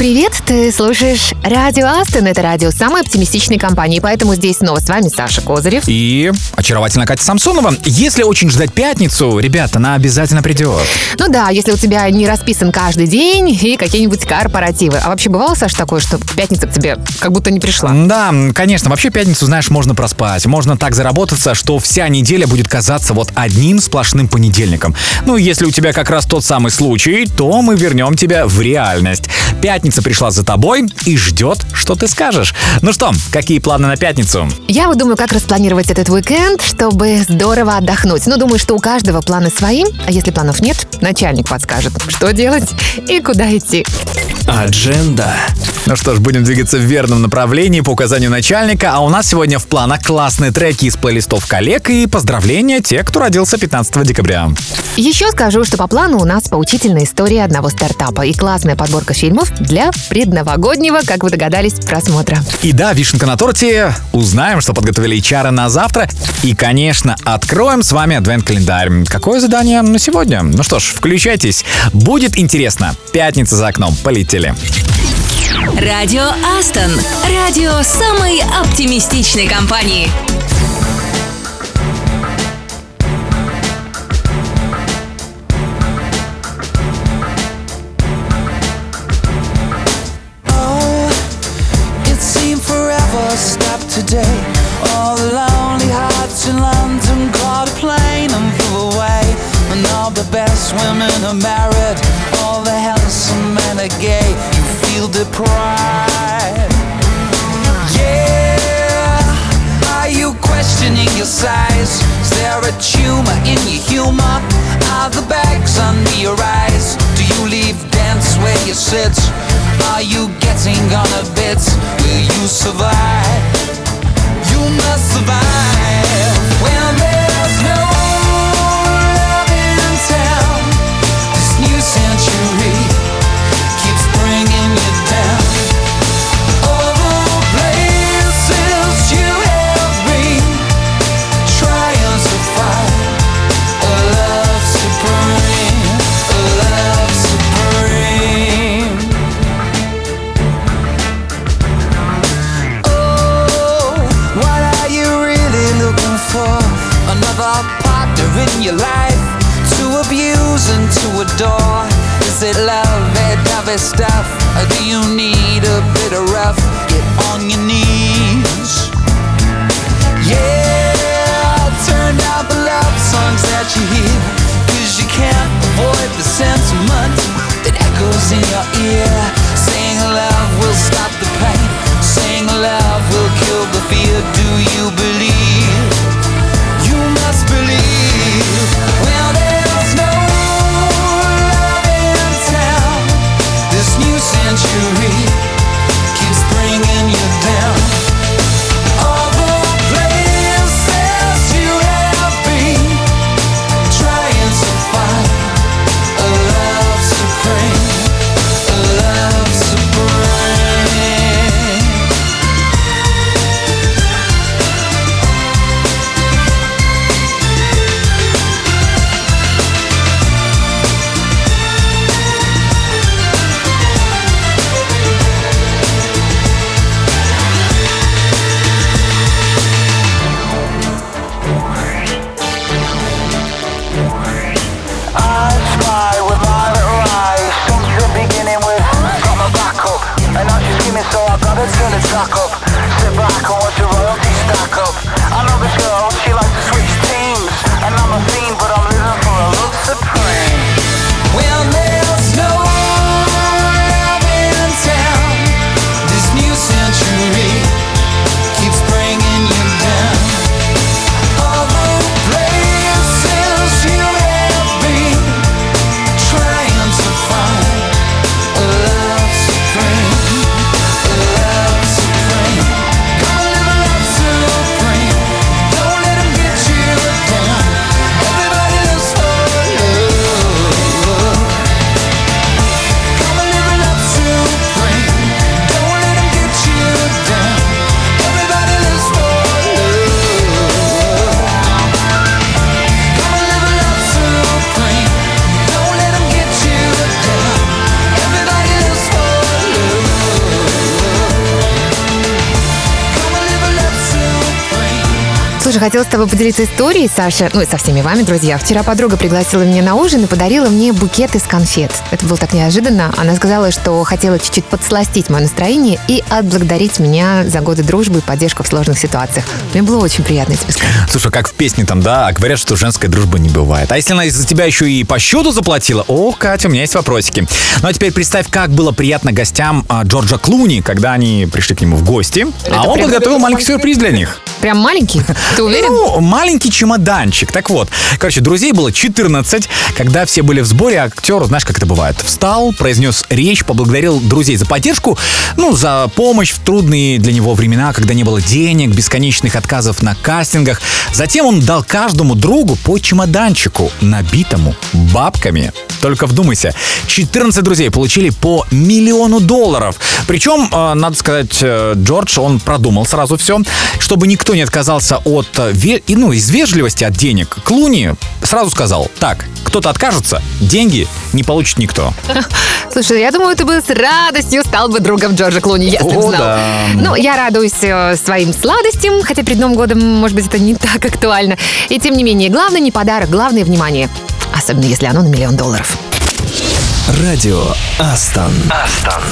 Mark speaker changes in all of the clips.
Speaker 1: Привет, ты слушаешь Радио Астон, это радио самой оптимистичной компании, поэтому здесь снова с вами Саша Козырев.
Speaker 2: И очаровательная Катя Самсонова. Если очень ждать пятницу, ребята, она обязательно придет.
Speaker 1: Ну да, если у тебя не расписан каждый день и какие-нибудь корпоративы. А вообще бывало, Саша, такое, что пятница к тебе как будто не пришла?
Speaker 2: Да, конечно. Вообще пятницу, знаешь, можно проспать. Можно так заработаться, что вся неделя будет казаться вот одним сплошным понедельником. Ну, если у тебя как раз тот самый случай, то мы вернем тебя в реальность. Пятница пришла за тобой и ждет, что ты скажешь. Ну что, какие планы на пятницу?
Speaker 1: Я вот думаю, как распланировать этот уикенд, чтобы здорово отдохнуть. Ну, думаю, что у каждого планы свои, а если планов нет, начальник подскажет, что делать и куда идти.
Speaker 2: Адженда. Ну что ж, будем двигаться в верном направлении по указанию начальника, а у нас сегодня в планах классные треки из плейлистов коллег и поздравления тех, кто родился 15 декабря.
Speaker 1: Еще скажу, что по плану у нас поучительная история одного стартапа и классная подборка фильмов для предновогоднего, как вы догадались, просмотра.
Speaker 2: И да, вишенка на торте. Узнаем, что подготовили HR на завтра. И, конечно, откроем с вами адвент-календарь. Какое задание на сегодня? Ну что ж, включайтесь. Будет интересно. Пятница за окном. Полетели.
Speaker 3: Радио Астон. Радио самой оптимистичной компании.
Speaker 4: Stopped today. All the lonely hearts in London caught a plane and flew away. And all the best women are married, all the handsome men are gay. You feel deprived. Yeah, are you questioning your size? Is there a tumor in your humor? Are the bags under your eyes? Do you leave dance where you sit? Are you getting on a bit? Will you survive? You must survive stuff? Do you need gotta turn the track up Sit back and
Speaker 1: хотела с тобой поделиться историей, Саша, ну и со всеми вами, друзья. Вчера подруга пригласила меня на ужин и подарила мне букет из конфет. Это было так неожиданно. Она сказала, что хотела чуть-чуть подсластить мое настроение и отблагодарить меня за годы дружбы и поддержку в сложных ситуациях. Мне было очень приятно тебе сказать.
Speaker 2: Слушай, как в песне там, да, говорят, что женская дружба не бывает. А если она из-за тебя еще и по счету заплатила? О, Катя, у меня есть вопросики. Ну а теперь представь, как было приятно гостям а, Джорджа Клуни, когда они пришли к нему в гости.
Speaker 1: Это
Speaker 2: а он подготовил маленький сюрприз для них.
Speaker 1: Прям маленький? Ты уверен?
Speaker 2: Ну, маленький чемоданчик. Так вот, короче, друзей было 14. Когда все были в сборе, актер, знаешь, как это бывает, встал, произнес речь, поблагодарил друзей за поддержку, ну, за помощь в трудные для него времена, когда не было денег, бесконечных отказов на кастингах. Затем он дал каждому другу по чемоданчику, набитому бабками. Только вдумайся, 14 друзей получили по миллиону долларов. Причем, э, надо сказать, э, Джордж, он продумал сразу все, чтобы никто не отказался от, ве- и, ну, из вежливости от денег. Клуни сразу сказал, так, кто-то откажется, деньги не получит никто.
Speaker 1: Слушай, я думаю, ты бы с радостью стал бы другом Джорджа Клуни, если бы знал.
Speaker 2: да.
Speaker 1: Ну, я радуюсь э, своим сладостям, хотя перед Новым годом, может быть, это не так актуально. И тем не менее, главное не подарок, главное внимание. Особенно, если оно на миллион долларов.
Speaker 5: Радио Астон. Астон.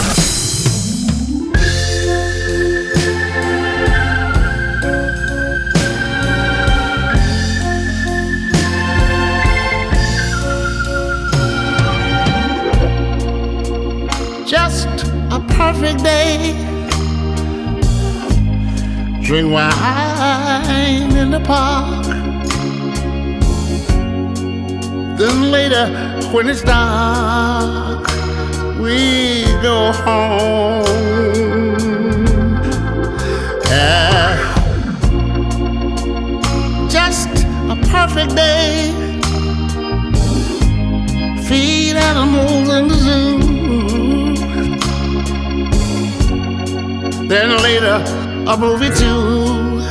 Speaker 6: Perfect day. Drink wine in the park. Then later, when it's dark, we go home. Yeah. Just a perfect day. Feed animals in the zoo. Then later, a movie too,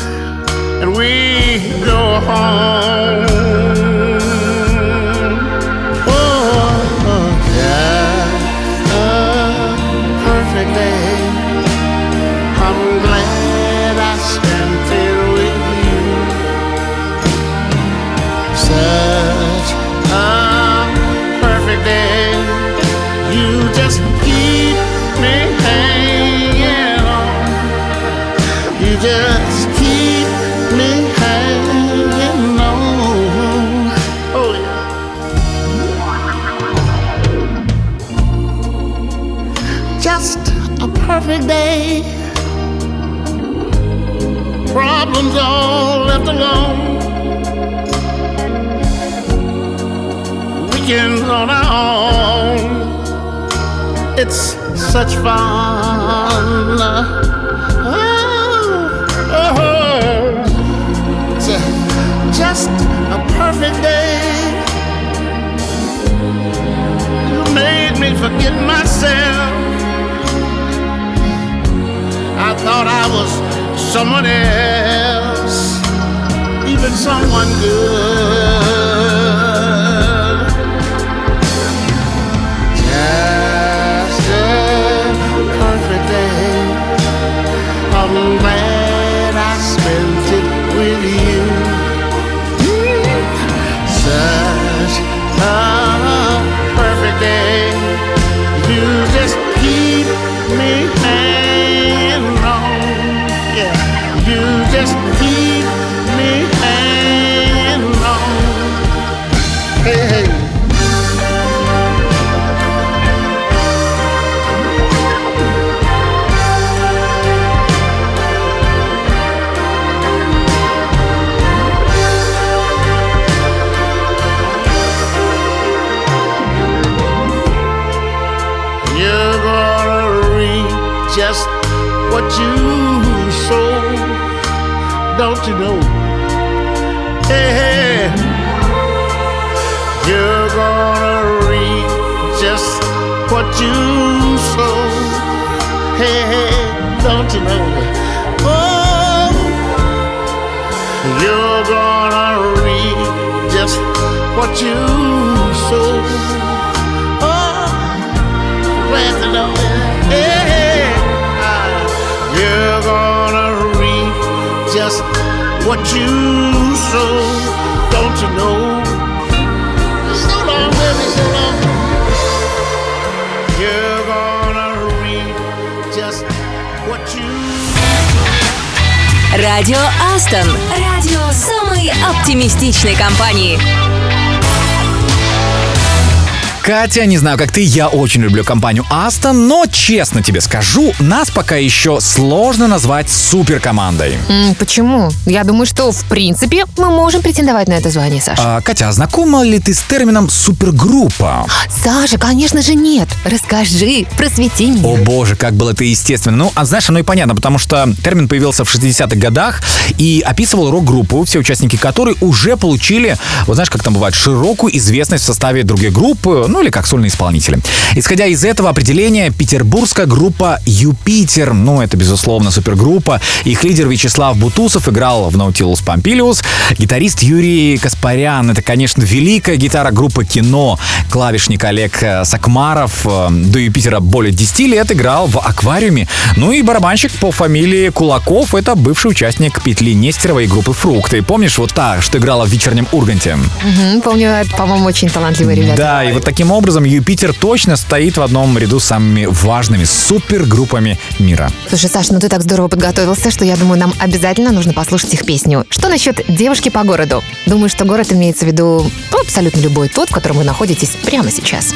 Speaker 6: and we go home. Oh, oh, yeah, a perfect day. I'm glad I spent it with you. Such perfect day. Problems all left alone. Weekends on our own. It's such fun. Oh, oh. oh. It's just a perfect day. You made me forget myself. I thought I was someone else, even someone good. Just a perfect day. I'm don't you know? Hey, hey. you're gonna reap just what you sow. Hey, hey, don't you know? Oh, you're gonna reap just what you sow. Just what you sow. Don't you know? So long, baby, so long. You're gonna reap just what you.
Speaker 3: Радио Астон. Радио самой оптимистичной компании.
Speaker 2: Катя, не знаю, как ты, я очень люблю компанию Aston, но честно тебе скажу, нас пока еще сложно назвать суперкомандой.
Speaker 1: М, почему? Я думаю, что в принципе мы можем претендовать на это звание, Саша.
Speaker 2: А, Катя, а знакома ли ты с термином супергруппа?
Speaker 1: Саша, конечно же нет. Расскажи, просвети меня.
Speaker 2: О боже, как было это естественно. Ну, а знаешь, оно и понятно, потому что термин появился в 60-х годах и описывал рок-группу, все участники которой уже получили, вот знаешь, как там бывает, широкую известность в составе другой группы, ну или как сольные исполнители. Исходя из этого определения, петербургская группа «Юпитер», ну это, безусловно, супергруппа, их лидер Вячеслав Бутусов играл в Наутилус Помпилиус, гитарист Юрий Каспарян, это, конечно, великая гитара группы «Кино», клавишник Олег э, Сакмаров, э, до Юпитера более 10 лет играл в «Аквариуме», ну и барабанщик по фамилии Кулаков, это бывший участник петли Нестерова и группы «Фрукты». Помнишь, вот та, что играла в «Вечернем Урганте»?
Speaker 1: Мгм, помню, по-моему, очень талантливые ребята.
Speaker 2: Да, и вот таким образом Юпитер точно стоит в одном ряду с самыми важными супергруппами мира.
Speaker 1: Слушай, Саш, ну ты так здорово подготовился, что я думаю, нам обязательно нужно послушать их песню. Что насчет девушки по городу? Думаю, что город имеется в виду абсолютно любой тот, в котором вы находитесь прямо сейчас.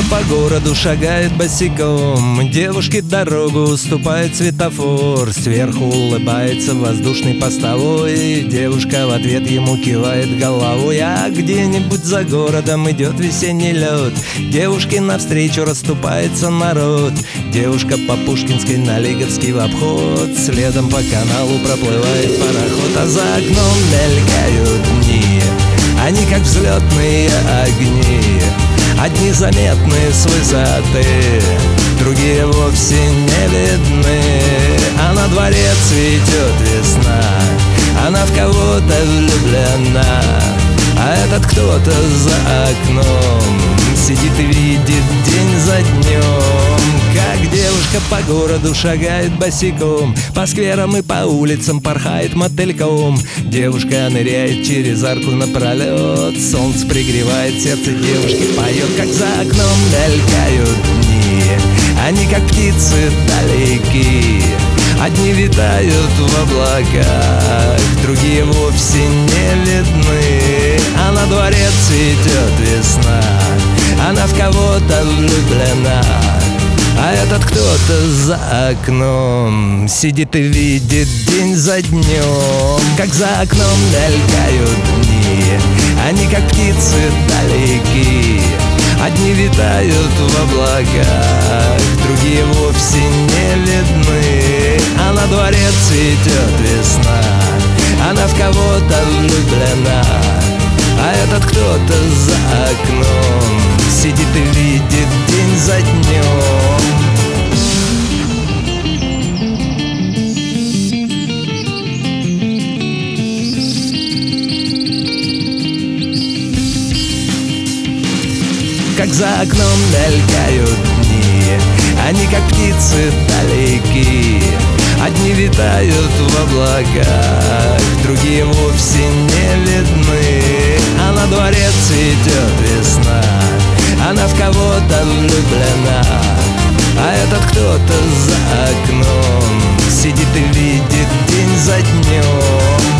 Speaker 7: Девушка по городу шагает босиком. Девушке дорогу уступает светофор. Сверху улыбается воздушный постовой. Девушка в ответ ему кивает головой. А где-нибудь за городом идет весенний лед. Девушке навстречу расступается народ. Девушка по Пушкинской на Лиговский в обход. Следом по каналу проплывает пароход. А за окном мелькают дни. Они как взлетные огни Одни заметны с высоты, другие вовсе не видны. А на дворе цветет весна, она в кого-то влюблена. А этот кто-то за окном сидит и видит день за днем Как девушка по городу шагает босиком По скверам и по улицам порхает мотыльком. Девушка ныряет через арку напролет Солнце пригревает сердце девушки Поет, как за окном мелькают дни. Они как птицы далеки Одни витают в облаках Другие вовсе не видны. А на дворе цветет весна Она в кого-то влюблена а этот кто-то за окном Сидит и видит день за днем. Как за окном мелькают дни Они как птицы далеки. Одни витают в облаках Другие вовсе не видны. А на дворе цветет весна Она в кого-то влюблена. А этот кто-то за окном Сидит и видит день за днем Как за окном мелькают дни Они как птицы далеки. Одни витают в облаках Другие вовсе не видны. А на дворе цветет весна Она в кого-то влюблена. А этот кто-то за окном Сидит и видит день за днем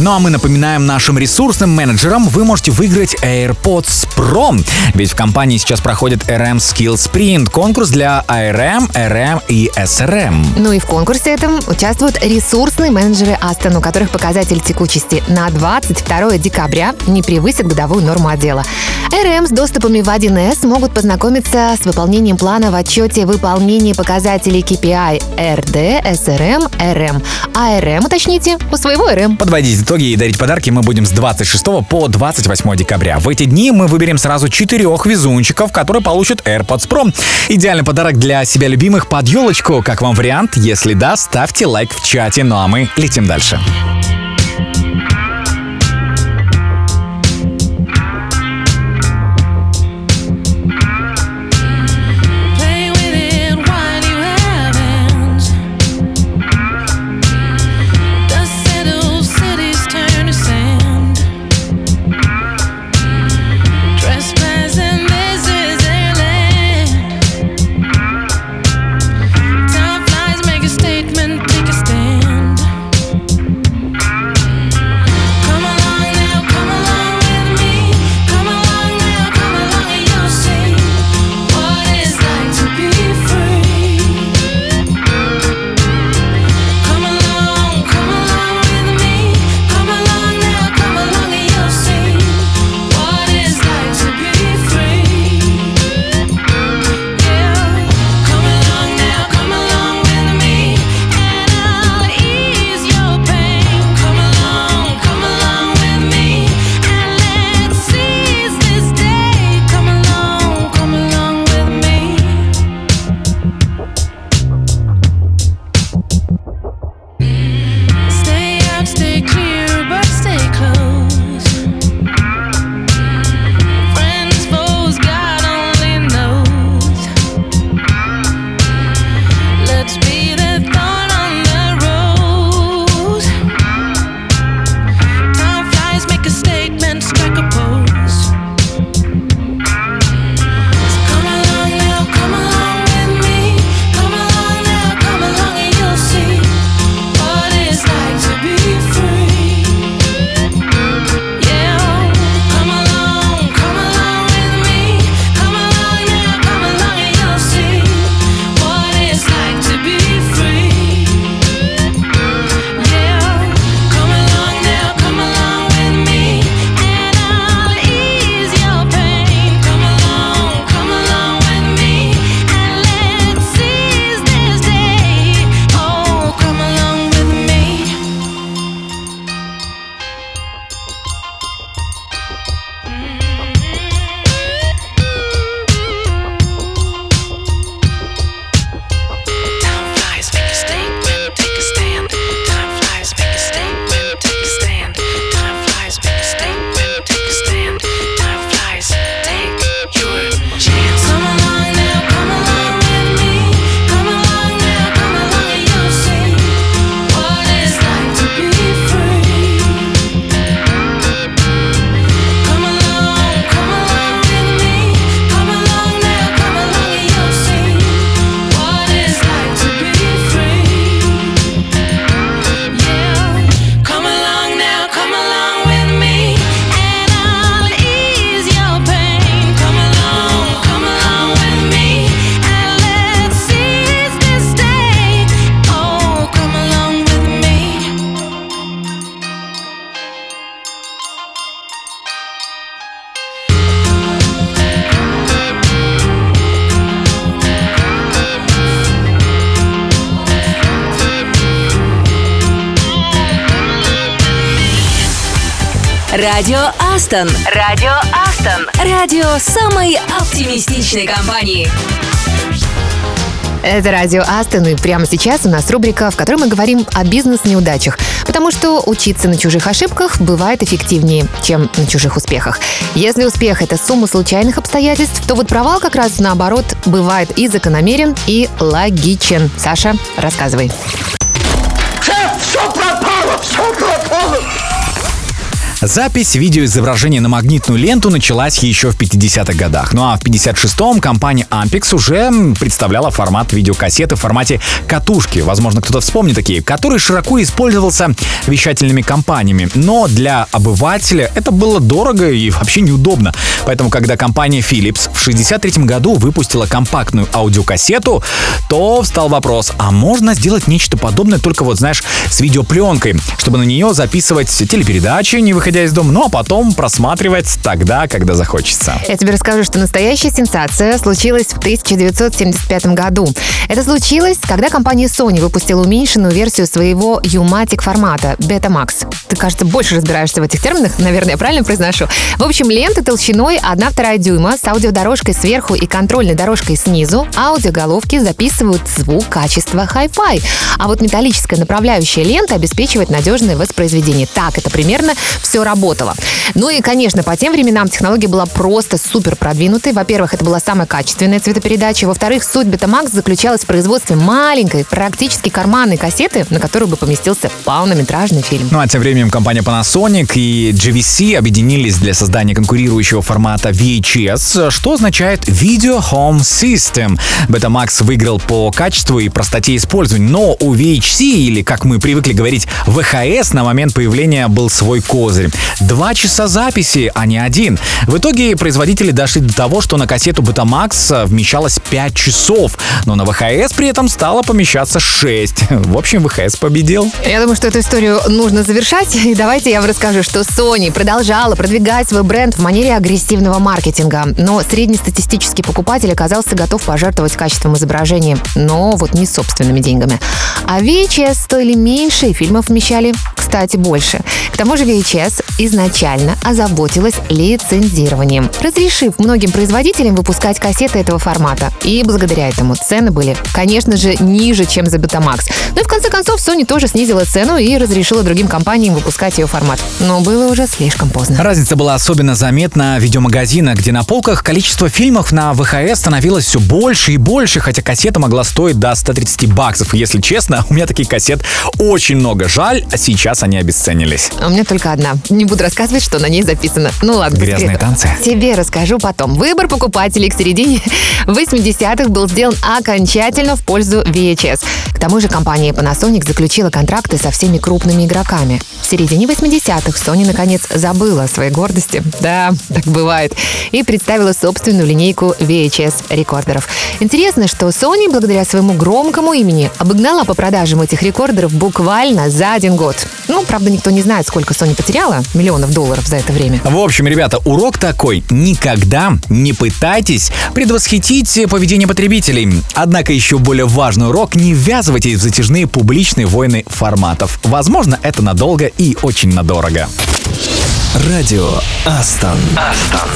Speaker 2: Ну а мы напоминаем нашим ресурсным менеджерам, вы можете выиграть AirPods Pro. Ведь в компании сейчас проходит RM Skill Sprint, конкурс для ARM, RM и SRM.
Speaker 1: Ну и в конкурсе этом участвуют ресурсные менеджеры Астон, у которых показатель текучести на 22 декабря не превысит годовую норму отдела. РМ с доступами в 1С могут познакомиться с выполнением плана в отчете выполнения показателей KPI RD, SRM, RM. А уточните, у своего RM.
Speaker 8: Подводить итоги и дарить подарки мы будем с 26 по 28 декабря. В эти дни мы выберем сразу четырех везунчиков, которые получат AirPods Pro. Идеальный подарок для себя любимых под елочку. Как вам вариант? Если да, ставьте лайк в чате. Ну а мы летим дальше.
Speaker 9: Радио Астон. Радио Астон. Радио самой оптимистичной компании.
Speaker 1: Это радио Астон, и прямо сейчас у нас рубрика, в которой мы говорим о бизнес-неудачах. Потому что учиться на чужих ошибках бывает эффективнее, чем на чужих успехах. Если успех — это сумма случайных обстоятельств, то вот провал как раз наоборот бывает и закономерен, и логичен. Саша, рассказывай.
Speaker 2: Шеф, все пропало, все пропало.
Speaker 8: Запись видеоизображения на магнитную ленту началась еще в 50-х годах. Ну а в 56-м компания Ampex уже представляла формат видеокассеты в формате катушки. Возможно, кто-то вспомнит такие, который широко использовался вещательными компаниями. Но для обывателя это было дорого и вообще неудобно. Поэтому, когда компания Philips в 63 году выпустила компактную аудиокассету, то встал вопрос, а можно сделать нечто подобное только вот, знаешь, с видеопленкой, чтобы на нее записывать телепередачи, не выходя
Speaker 2: выходя из дома, ну а потом просматривать тогда, когда захочется.
Speaker 1: Я тебе расскажу, что настоящая сенсация случилась в 1975 году. Это случилось, когда компания Sony выпустила уменьшенную версию своего U-Matic формата Betamax. Ты, кажется, больше разбираешься в этих терминах, наверное, я правильно произношу. В общем, лента толщиной 1,2 дюйма с аудиодорожкой сверху и контрольной дорожкой снизу. Аудиоголовки записывают звук качества Hi-Fi. А вот металлическая направляющая лента обеспечивает надежное воспроизведение. Так это примерно все работало. Ну и, конечно, по тем временам технология была просто супер продвинутой. Во-первых, это была самая качественная цветопередача. Во-вторых, суть Betamax заключалась в производстве маленькой, практически карманной кассеты, на которую бы поместился полнометражный фильм.
Speaker 2: Ну а тем временем компания Panasonic и GVC объединились для создания конкурирующего формата VHS, что означает Video Home System. Betamax выиграл по качеству и простоте использования, но у VHC, или как мы привыкли говорить, VHS на момент появления был свой козырь. Два часа записи, а не один. В итоге производители дошли до того, что на кассету Betamax вмещалось 5 часов, но на VHS при этом стало помещаться 6. В общем, VHS победил.
Speaker 1: Я думаю, что эту историю нужно завершать. И давайте я вам расскажу, что Sony продолжала продвигать свой бренд в манере агрессивного маркетинга. Но среднестатистический покупатель оказался готов пожертвовать качеством изображения, но вот не собственными деньгами. А VHS стоили меньше, и фильмов вмещали, кстати, больше. К тому же VHS изначально озаботилась лицензированием, разрешив многим производителям выпускать кассеты этого формата. И благодаря этому цены были, конечно же, ниже, чем за Betamax. Ну и в конце концов Sony тоже снизила цену и разрешила другим компаниям выпускать ее формат. Но было уже слишком поздно.
Speaker 2: Разница была особенно заметна в видеомагазинах, где на полках количество фильмов на ВХС становилось все больше и больше, хотя кассета могла стоить до 130 баксов. И если честно, у меня таких кассет очень много. Жаль, а сейчас они обесценились.
Speaker 1: А у меня только одна. Не буду рассказывать, что на ней записано. Ну ладно.
Speaker 2: Грязные танцы.
Speaker 1: Тебе расскажу потом. Выбор покупателей к середине 80-х был сделан окончательно в пользу VHS. К тому же компания Panasonic заключила контракты со всеми крупными игроками. В середине 80-х Sony наконец забыла о своей гордости. Да, так бывает. И представила собственную линейку VHS рекордеров. Интересно, что Sony, благодаря своему громкому имени, обогнала по продажам этих рекордеров буквально за один год. Ну, правда, никто не знает, сколько Sony потеряла миллионов долларов за это время.
Speaker 2: В общем, ребята, урок такой. Никогда не пытайтесь предвосхитить поведение потребителей. Однако еще более важный урок – не ввязывайтесь в затяжные публичные войны форматов. Возможно, это надолго и очень надорого.
Speaker 5: Радио Астон. Астон.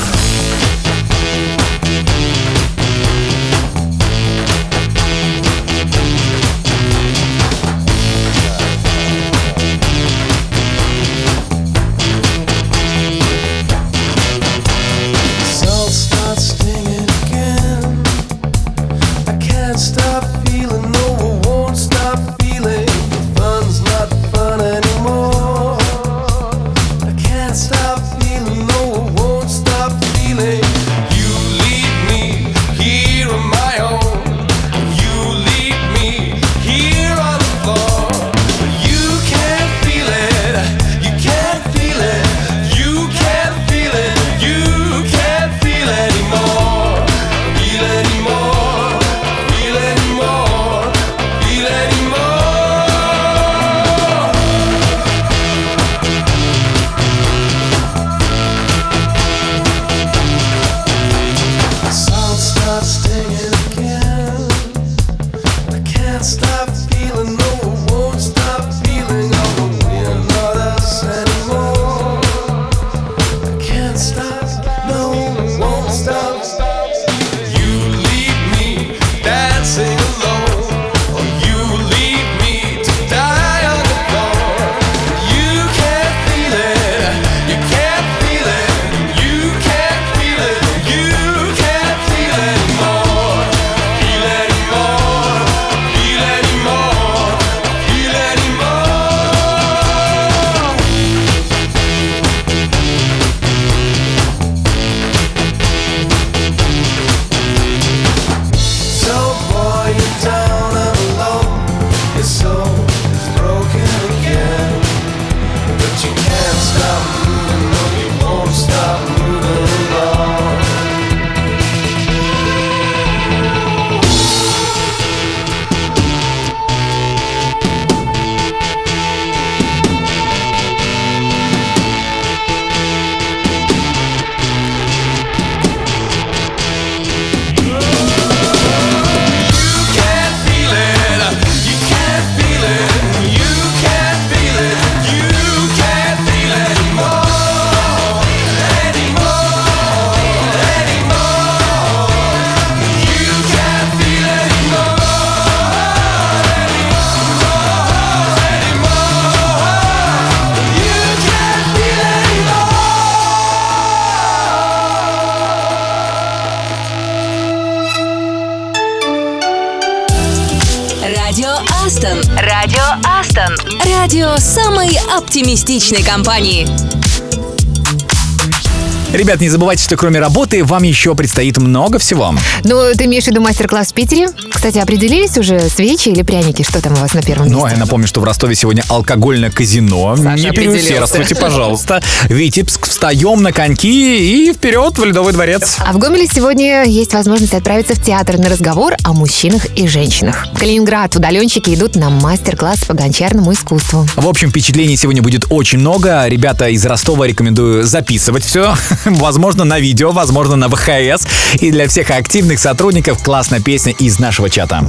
Speaker 9: Оптимистичной компании.
Speaker 10: Ребят, не забывайте, что кроме работы вам еще предстоит много всего.
Speaker 1: Ну, ты имеешь в виду мастер-класс в Питере? Кстати, определились уже свечи или пряники? Что там у вас на первом
Speaker 10: Ну, а
Speaker 1: месте?
Speaker 10: я напомню, что в Ростове сегодня алкогольное казино. не
Speaker 1: определился.
Speaker 10: переусердствуйте, пожалуйста. Витебск, встаем на коньки и вперед в Ледовый дворец.
Speaker 1: А в Гомеле сегодня есть возможность отправиться в театр на разговор о мужчинах и женщинах. Калининград удаленщики идут на мастер-класс по гончарному искусству.
Speaker 10: В общем, впечатлений сегодня будет очень много. Ребята из Ростова рекомендую записывать все. Возможно, на видео, возможно, на ВХС. И для всех активных сотрудников классная песня из нашего чата.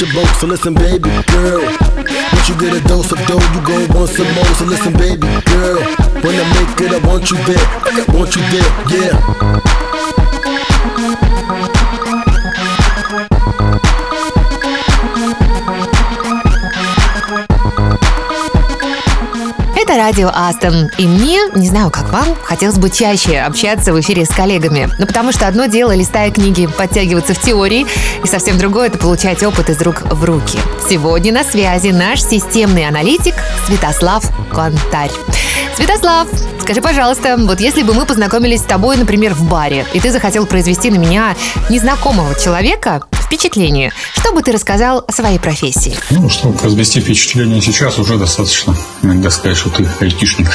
Speaker 11: Your boat. So listen, baby
Speaker 1: Это радио Астон. И мне, не знаю, как вам, хотелось бы чаще общаться в эфире с коллегами. Ну, потому что одно дело, листая книги, подтягиваться в теории, и совсем другое – это получать опыт из рук в руки. Сегодня на связи наш системный аналитик Святослав Контарь. Святослав, скажи, пожалуйста, вот если бы мы познакомились с тобой, например, в баре, и ты захотел произвести на меня незнакомого человека впечатление, что бы ты рассказал о своей профессии?
Speaker 12: Ну, чтобы произвести впечатление сейчас, уже достаточно иногда сказать, что ты айтишник.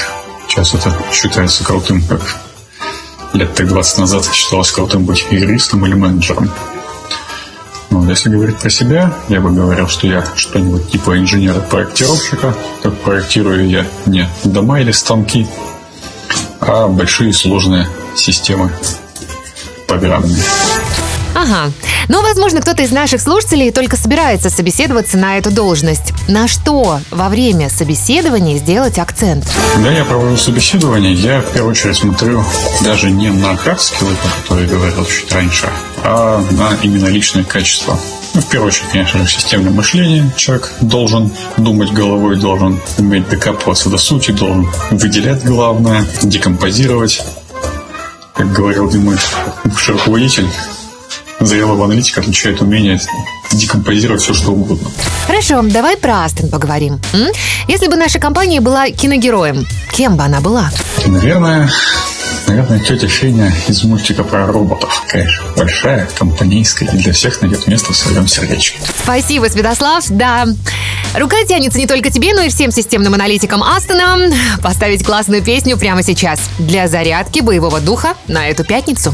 Speaker 12: Сейчас это считается крутым, как лет так 20 назад считалось крутым быть юристом или менеджером. Но если говорить про себя, я бы говорил, что я что-нибудь типа инженера-проектировщика. Как проектирую я не дома или станки, а большие сложные системы программные.
Speaker 1: Ага. Но, возможно, кто-то из наших слушателей только собирается собеседоваться на эту должность. На что во время собеседования сделать акцент?
Speaker 12: Когда я провожу собеседование, я в первую очередь смотрю даже не на hard-скиллы, про которые говорил чуть раньше, а на именно личные качества. Ну, в первую очередь, конечно системное мышление. Человек должен думать головой, должен уметь докапываться до сути, должен выделять главное, декомпозировать. Как говорил мой бывший руководитель, зрелого аналитика отличает умение декомпозировать все, что угодно.
Speaker 1: Хорошо, давай про Астон поговорим. м? Если бы наша компания была киногероем, кем бы она была?
Speaker 12: Наверное, наверное, тетя Феня из мультика про роботов. Же большая, компанейская, и для всех найдет место в своем сердечке.
Speaker 1: Спасибо, Святослав. Да, рука тянется не только тебе, но и всем системным аналитикам Астона поставить классную песню прямо сейчас для зарядки боевого духа на эту пятницу.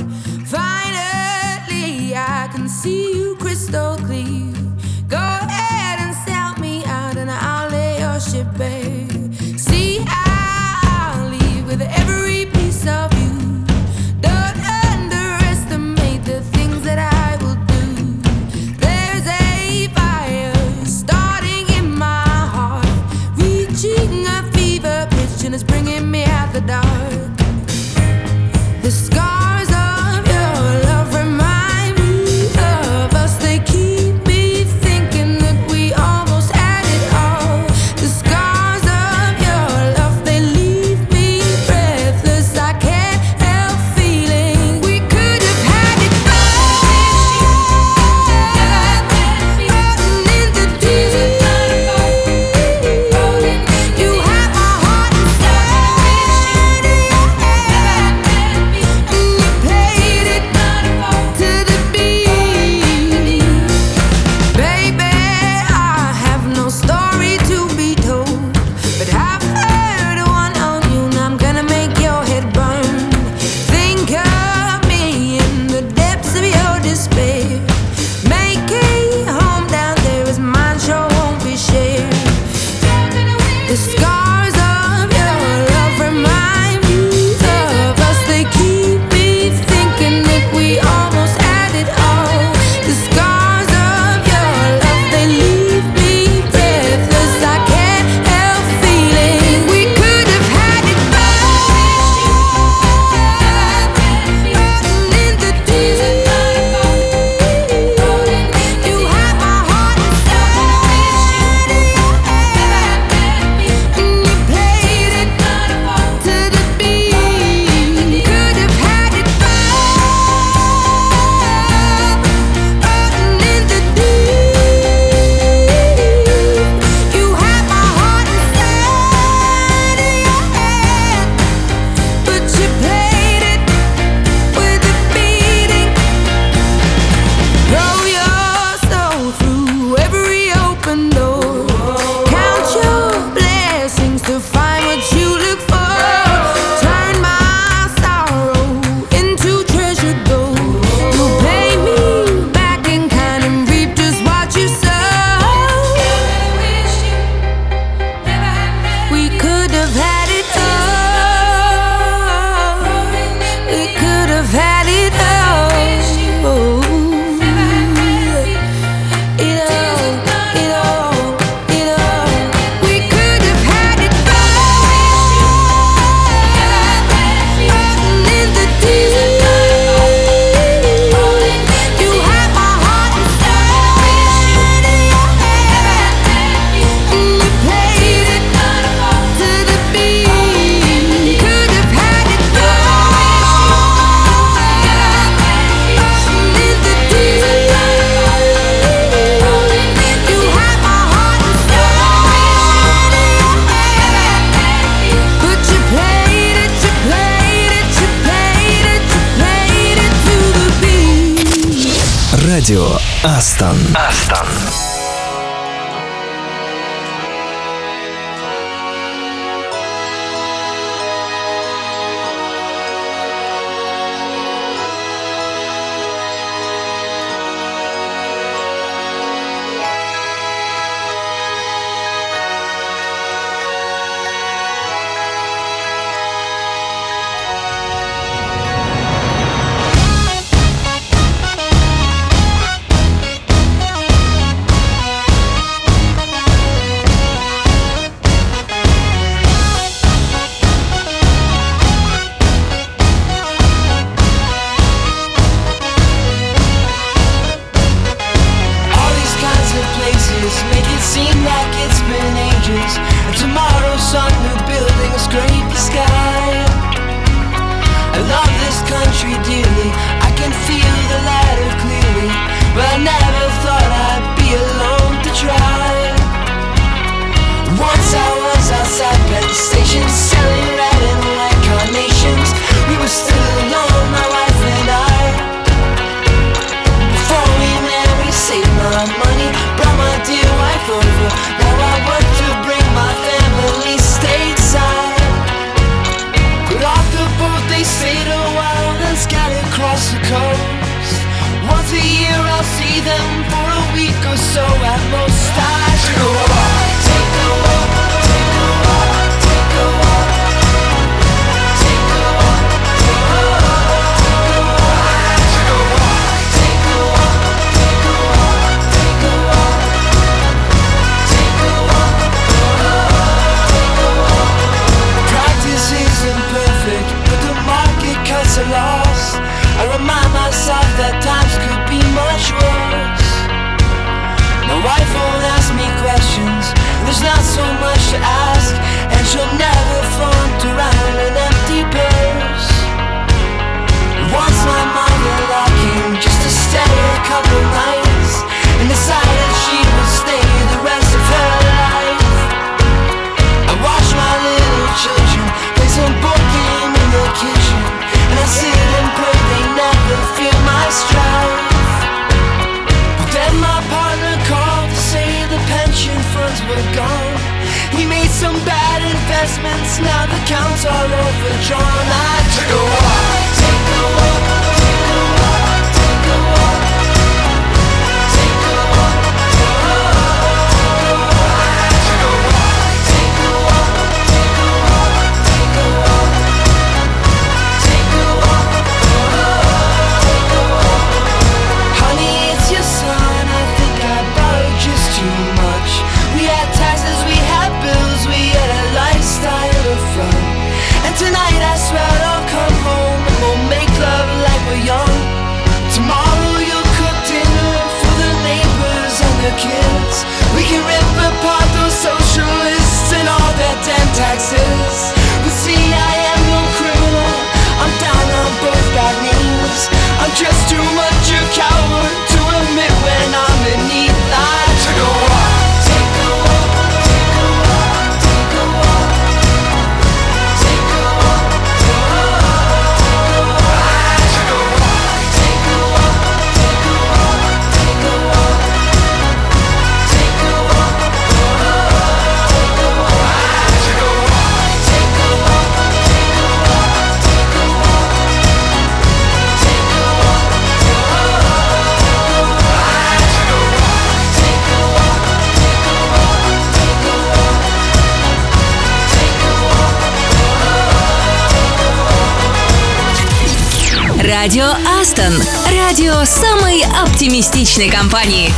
Speaker 3: оптимистичной компании.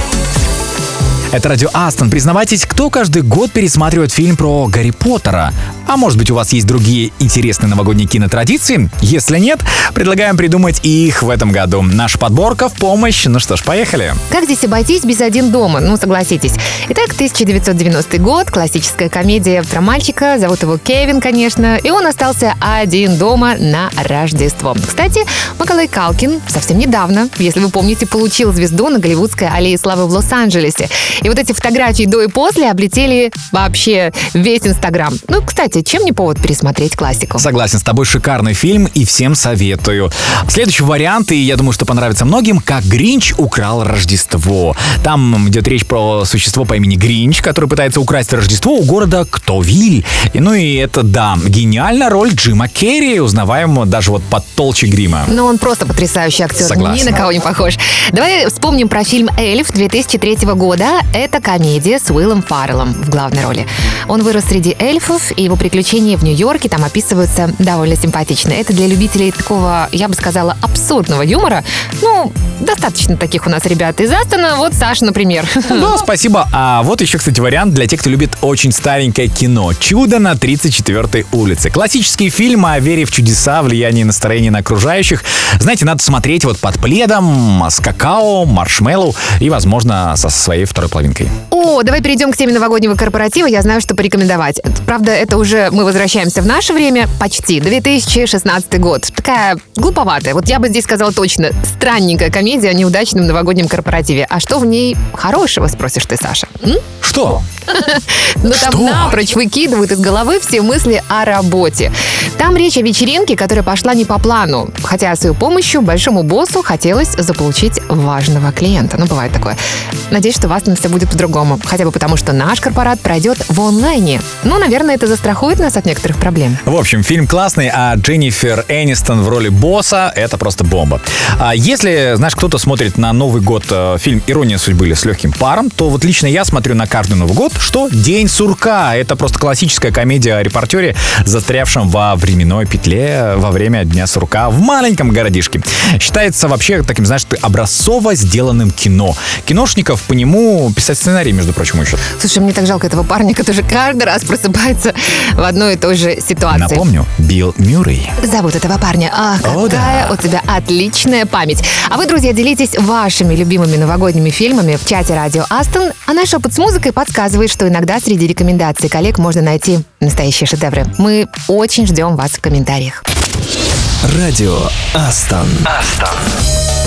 Speaker 2: Это радио Астон. Признавайтесь, кто каждый год пересматривает фильм про Гарри Поттера? А может быть у вас есть другие интересные новогодние кинотрадиции? Если нет, предлагаем придумать их в этом году. Наша подборка в помощь. Ну что ж, поехали.
Speaker 1: Как здесь обойтись без «Один дома»? Ну, согласитесь. Итак, 1990 год, классическая комедия про мальчика, зовут его Кевин, конечно, и он остался один дома на Рождество. Кстати, Макалей Калкин совсем недавно, если вы помните, получил звезду на Голливудской аллее славы в Лос-Анджелесе. И вот эти фотографии до и после облетели вообще весь Инстаграм. Ну, кстати, чем не повод пересмотреть классику?
Speaker 2: Согласен с тобой, шикарный фильм и всем советую. Следующий вариант, и я думаю, что понравится многим, как Гринч украл Рождество. Там идет речь про существо по имени Гринч, который пытается украсть Рождество у города Ктовиль. И, ну и это, да, гениальная роль Джима Керри, узнаваемого даже вот под толще грима.
Speaker 1: Ну, он просто потрясающий актер.
Speaker 2: Согласен.
Speaker 1: Ни на кого не похож. Давай вспомним про фильм «Эльф» 2003 года. Это комедия с Уиллом Фарреллом в главной роли. Он вырос среди эльфов, и его приключения в Нью-Йорке там описываются довольно симпатично. Это для любителей такого, я бы сказала, абсурдного юмора. Ну, достаточно таких у нас ребят из Астона. Вот Саша, например.
Speaker 2: Да, спасибо. А вот еще, кстати, вариант для тех, кто любит очень старенькое кино. «Чудо на 34-й улице». Классический фильм о вере в чудеса, влиянии настроения на окружающих. Знаете, надо смотреть вот под пледом, с какао, маршмеллоу и, возможно, со своей второй половинкой.
Speaker 1: О, давай перейдем к теме новогоднего корпоратива. Я знаю, что порекомендовать. Правда, это уже мы возвращаемся в наше время. Почти. 2016 год. Такая глуповатая. Вот я бы здесь сказала точно. Странненькая комедия о неудачном новогоднем корпоративе. А что в ней хорошего, спросишь ты, Саша? М?
Speaker 2: Что?
Speaker 1: Ну там напрочь выкидывают из головы все мысли о работе. Там речь о вечеринке, которая пошла не по плану. Хотя с ее помощью большому боссу хотелось заполучить важного клиента. Ну, бывает такое. Надеюсь, что у вас все будет по-другому. Хотя бы потому, что наш корпорат пройдет в онлайне. Ну, наверное, это застрахует нас от некоторых проблем.
Speaker 2: В общем, фильм классный, а Дженнифер Энистон в роли босса — это просто бомба. А если, знаешь, кто-то смотрит на Новый год э, фильм «Ирония судьбы» или «С легким паром», то вот лично я смотрю на каждый Новый год, что «День сурка». Это просто классическая комедия о репортере, застрявшем во временной петле во время Дня сурка в маленьком городишке. Считается вообще таким, знаешь, ты образцово сделанным кино. Киношников по нему писать сценарий, между прочим, учат.
Speaker 1: Слушай, мне так жалко этого парня, который каждый раз просыпается в одной и той же ситуации.
Speaker 2: Напомню, Билл Мюррей.
Speaker 1: Зовут этого парня. Ах,
Speaker 2: О,
Speaker 1: какая у тебя отличная память. А вы, друзья, делитесь вашими любимыми новогодними фильмами в чате Радио Астон. А наш опыт с музыкой подсказывает, что иногда среди рекомендаций коллег можно найти настоящие шедевры. Мы очень ждем вас в комментариях.
Speaker 5: Радио Астон. Астон.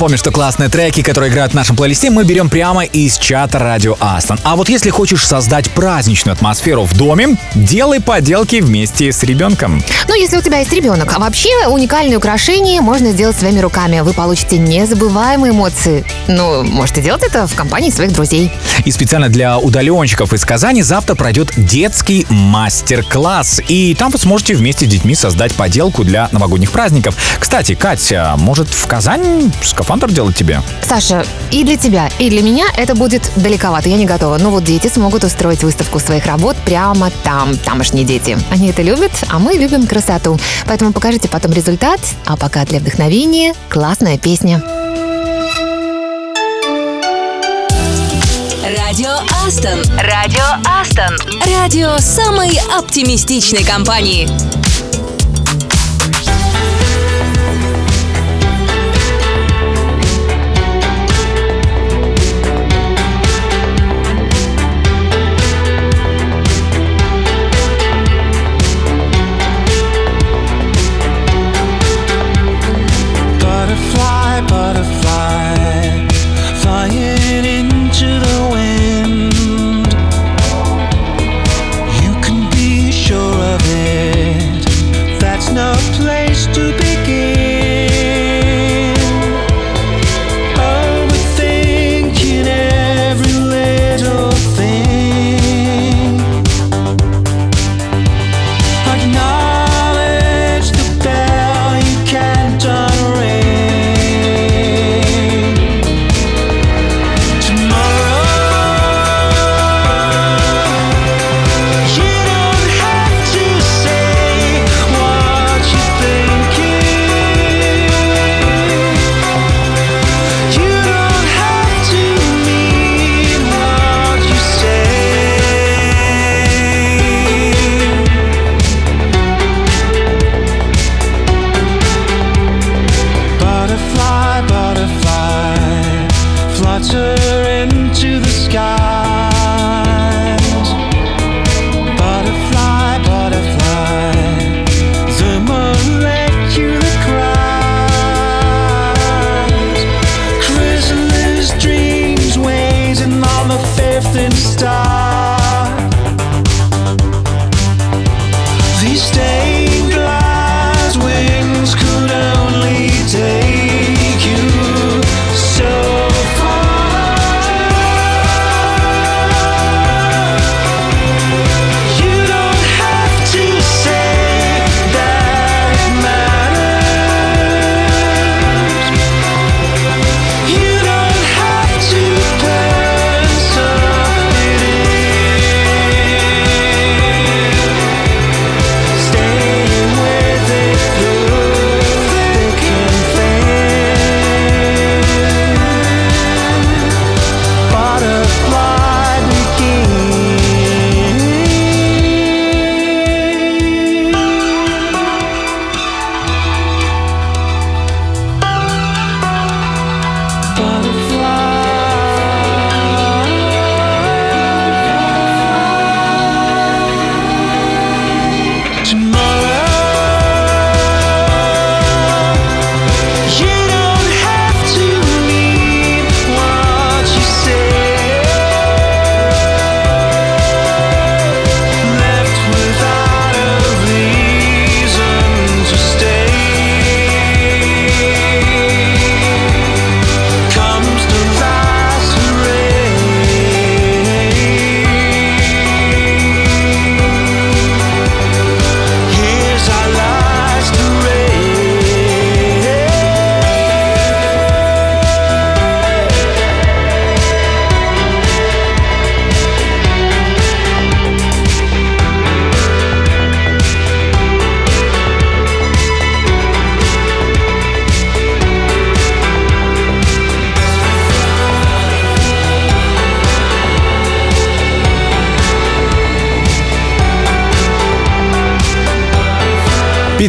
Speaker 2: Напомню, что классные треки, которые играют в нашем плейлисте, мы берем прямо из чата Радио Астон. А вот если хочешь создать праздничную атмосферу в доме, делай поделки вместе с ребенком.
Speaker 1: Ну, если у тебя есть ребенок. А вообще, уникальные украшения можно сделать своими руками. Вы получите незабываемые эмоции. Ну, можете делать это в компании своих друзей.
Speaker 2: И специально для удаленщиков из Казани завтра пройдет детский мастер-класс. И там вы сможете вместе с детьми создать поделку для новогодних праздников. Кстати, Катя, может в Казань скафандр делать тебе?
Speaker 1: Саша, и для тебя, и для меня это будет далековато, я не готова. Но вот дети смогут устроить выставку своих работ прямо там, тамошние дети. Они это любят, а мы любим красоту. Поэтому покажите потом результат, а пока для вдохновения классная песня.
Speaker 3: Радио Астон. Радио Астон. Радио самой оптимистичной компании.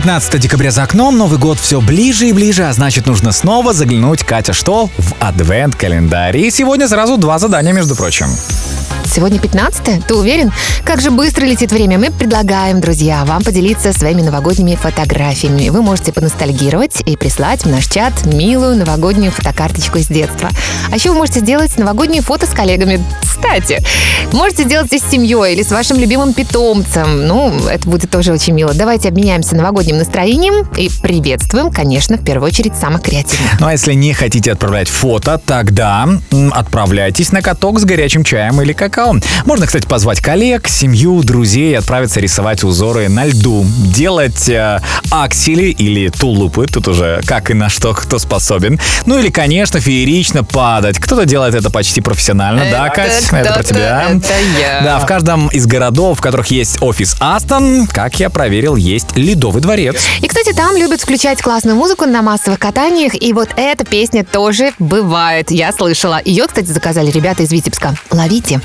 Speaker 2: 15 декабря за окном, Новый год все ближе и ближе, а значит нужно снова заглянуть, Катя, что? В адвент-календарь. И сегодня сразу два задания, между прочим.
Speaker 1: Сегодня 15 Ты уверен? Как же быстро летит время. Мы предлагаем, друзья, вам поделиться своими новогодними фотографиями. Вы можете поностальгировать и прислать в наш чат милую новогоднюю фотокарточку из детства. А еще вы можете сделать новогодние фото с коллегами. Кстати, можете сделать и с семьей или с вашим любимым питомцем. Ну, это будет тоже очень мило. Давайте обменяемся новогодним настроением и приветствуем, конечно, в первую очередь самых креативных.
Speaker 2: Ну а если не хотите отправлять фото, тогда отправляйтесь на каток с горячим чаем или какао. Можно, кстати, позвать коллег, семью, друзей отправиться рисовать узоры на льду. Делать э, аксели или тулупы, тут уже как и на что кто способен. Ну или, конечно, феерично падать. Кто-то делает это почти профессионально, да,
Speaker 1: Это
Speaker 2: Кать? Это про тебя.
Speaker 1: это я.
Speaker 2: Да, в каждом из городов, в которых есть офис Астон, как я проверил, есть ледовый дворец.
Speaker 1: И, кстати, там любят включать классную музыку на массовых катаниях, и вот эта песня тоже бывает, я слышала. Ее, кстати, заказали ребята из Витебска. Ловите.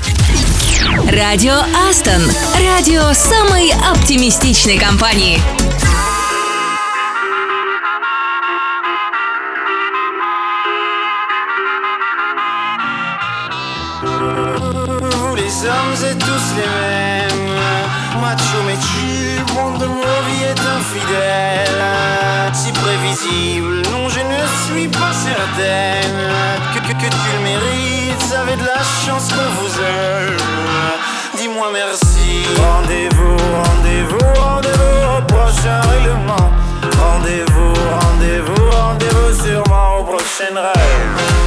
Speaker 3: Радио Астон. Радио самой оптимистичной компании.
Speaker 13: Hommes êtes tous les mêmes. Macho mais tu, monde de mon vie est infidèle Si prévisible, non je ne suis pas certaine. Que, que, tu le mérites, vous avez de la chance qu'on vous aime. Dis-moi merci. Rendez-vous, rendez-vous, rendez-vous au prochain règlement. Rendez-vous, rendez-vous, rendez-vous sûrement au prochain rêve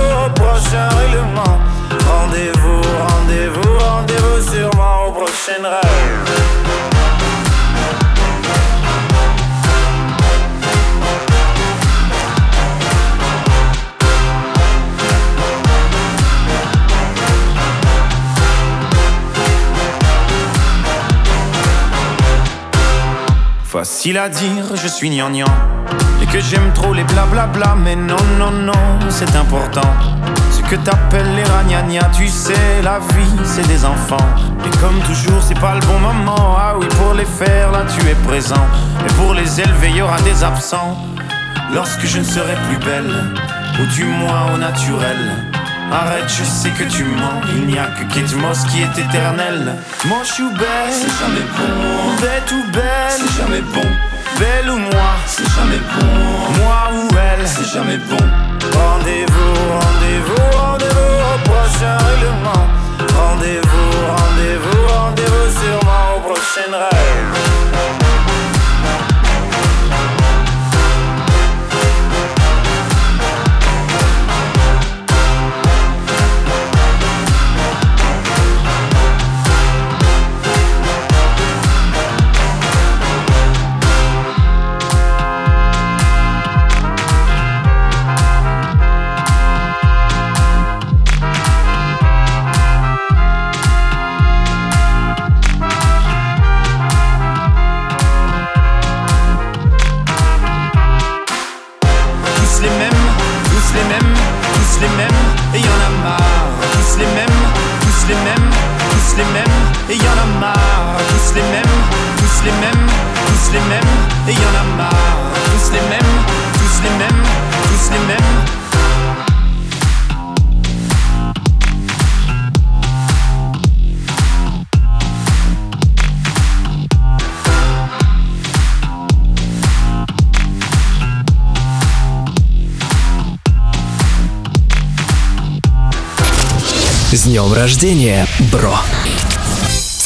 Speaker 13: au prochain règlement. Rendez-vous, rendez-vous, rendez-vous sûrement au prochain rêve. Facile à dire, je suis gnangnan que j'aime trop les blablabla Mais non, non, non, c'est important Ce que t'appelles les ragnagnas Tu sais, la vie, c'est des enfants Et comme toujours, c'est pas le bon moment Ah oui, pour les faire, là, tu es présent Et pour les élever, y aura des absents Lorsque je ne serai plus belle Ou du moins au naturel Arrête, je sais que tu mens. Il n'y a que Kate Moss qui est éternel. Moche ou belle, c'est jamais bon. Bête ou belle, c'est jamais bon. Belle ou moi, c'est jamais bon. Moi ou elle, c'est jamais bon. Rendez-vous, rendez-vous, rendez-vous au prochain règlement. Rendez-vous, rendez-vous, rendez-vous sûrement au prochain rêve. Les mêmes, et y en a marre. Tous les mêmes, tous les mêmes, tous les mêmes, et y en a marre. Tous les mêmes, tous les mêmes, tous les mêmes.
Speaker 5: С днем рождения, бро!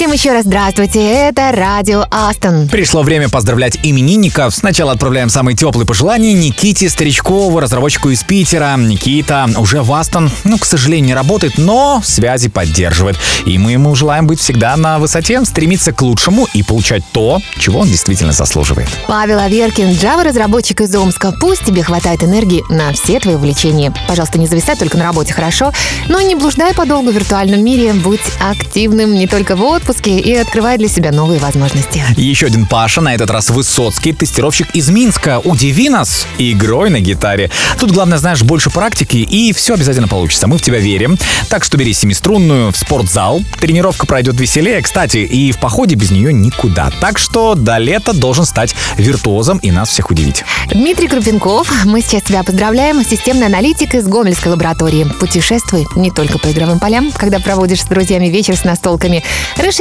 Speaker 1: Всем еще раз здравствуйте, это Радио Астон.
Speaker 2: Пришло время поздравлять именинников. Сначала отправляем самые теплые пожелания Никите Старичкову, разработчику из Питера. Никита уже в Астон, ну, к сожалению, не работает, но связи поддерживает. И мы ему желаем быть всегда на высоте, стремиться к лучшему и получать то, чего он действительно заслуживает.
Speaker 1: Павел Аверкин, Java-разработчик из Омска. Пусть тебе хватает энергии на все твои увлечения. Пожалуйста, не зависай только на работе, хорошо? Но не блуждай подолгу в виртуальном мире. Будь активным не только в отпуске и открывай для себя новые возможности.
Speaker 2: Еще один Паша, на этот раз Высоцкий, тестировщик из Минска. Удиви нас игрой на гитаре. Тут главное, знаешь, больше практики, и все обязательно получится. Мы в тебя верим. Так что бери семиструнную в спортзал. Тренировка пройдет веселее, кстати, и в походе без нее никуда. Так что до лета должен стать виртуозом и нас всех удивить.
Speaker 1: Дмитрий Крупенков, мы сейчас тебя поздравляем. Системный аналитик из Гомельской лаборатории. Путешествуй не только по игровым полям, когда проводишь с друзьями вечер с настолками.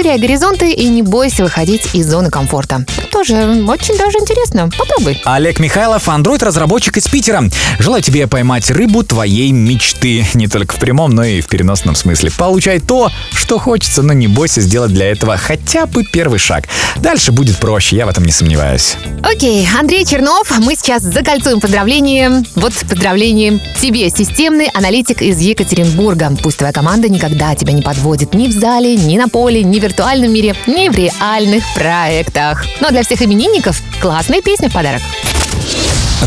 Speaker 1: Расширяй горизонты и не бойся выходить из зоны комфорта. Тоже очень даже интересно. Попробуй.
Speaker 2: Олег Михайлов, андроид-разработчик из Питера. Желаю тебе поймать рыбу твоей мечты. Не только в прямом, но и в переносном смысле. Получай то, что хочется, но не бойся сделать для этого хотя бы первый шаг. Дальше будет проще, я в этом не сомневаюсь.
Speaker 1: Окей, Андрей Чернов, мы сейчас закольцуем поздравления. Вот поздравление тебе, системный аналитик из Екатеринбурга. Пусть твоя команда никогда тебя не подводит ни в зале, ни на поле, ни в виртуальном мире, ни в реальных проектах. Ну а для всех именинников классная песня в подарок.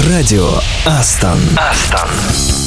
Speaker 5: Радио Астон.
Speaker 14: Астон.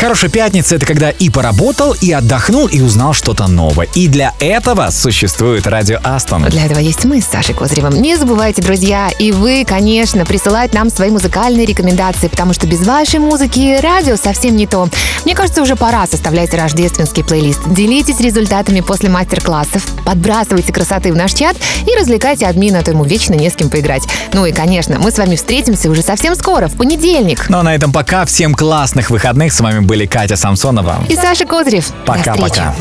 Speaker 5: Хорошая пятница — это когда и поработал, и отдохнул, и узнал что-то новое. И для этого существует радио Астон.
Speaker 1: Для этого есть мы с Сашей Козыревым. Не забывайте, друзья, и вы, конечно, присылать нам свои музыкальные рекомендации, потому что без вашей музыки радио совсем не то. Мне кажется, уже пора составлять рождественский плейлист. Делитесь результатами после мастер-классов, подбрасывайте красоты в наш чат и развлекайте админа, а то ему вечно не с кем поиграть. Ну и, конечно, мы с вами встретимся уже совсем скоро, в понедельник.
Speaker 5: Ну а на этом пока. Всем классных выходных. С вами были Катя Самсонова
Speaker 1: и Саша Козырев.
Speaker 5: Пока-пока.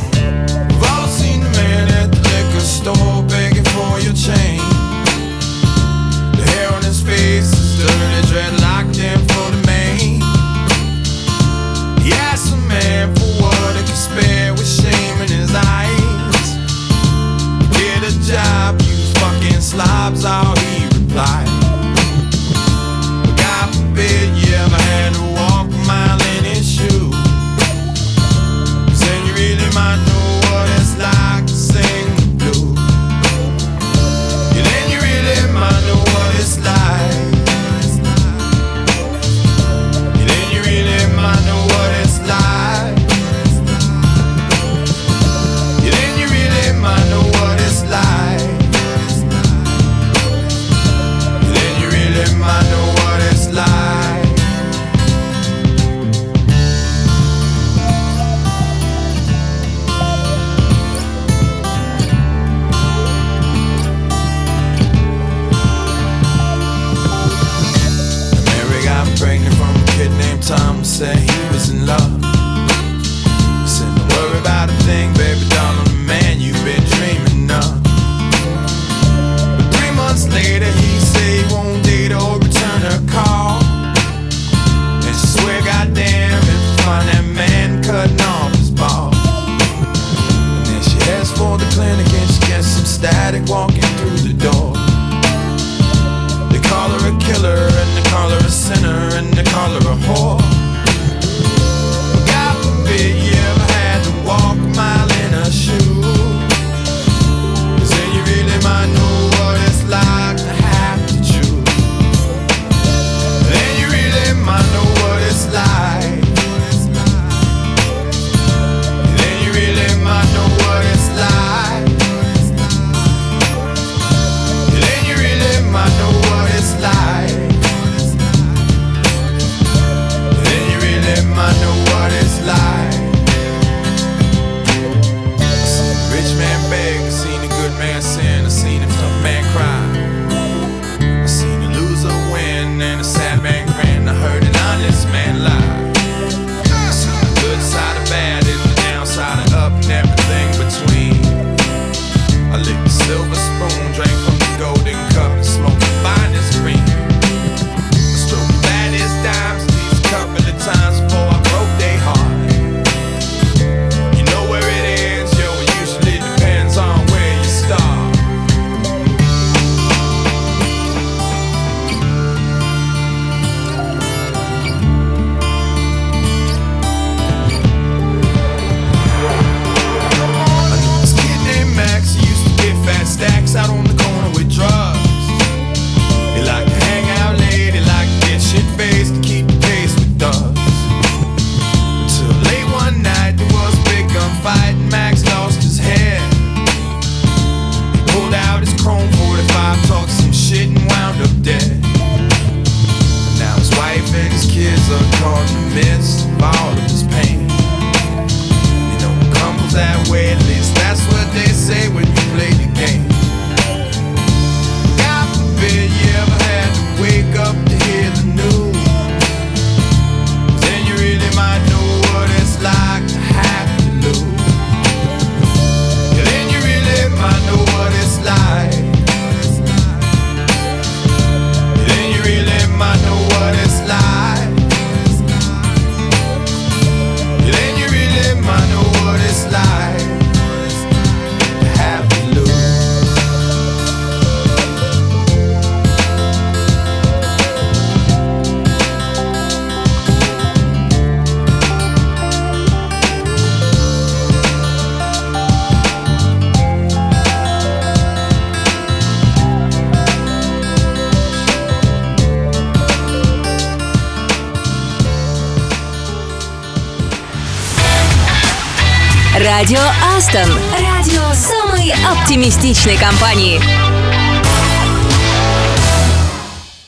Speaker 9: Оптимистичной компании.